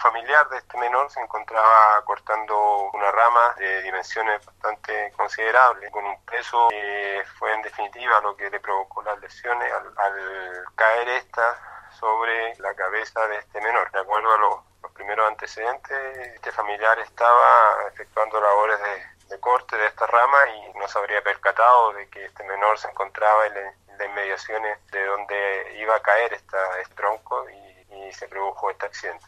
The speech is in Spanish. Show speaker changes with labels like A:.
A: familiar de este menor se encontraba cortando una rama de dimensiones bastante considerables, con un peso que fue en definitiva lo que le provocó las lesiones al, al caer esta sobre la cabeza de este menor. De acuerdo a los, primeros antecedentes, este familiar estaba efectuando labores de, corte de esta rama y no se habría percatado de que este menor se encontraba en, las inmediaciones de donde iba a caer esta, este tronco y, y se produjo este accidente.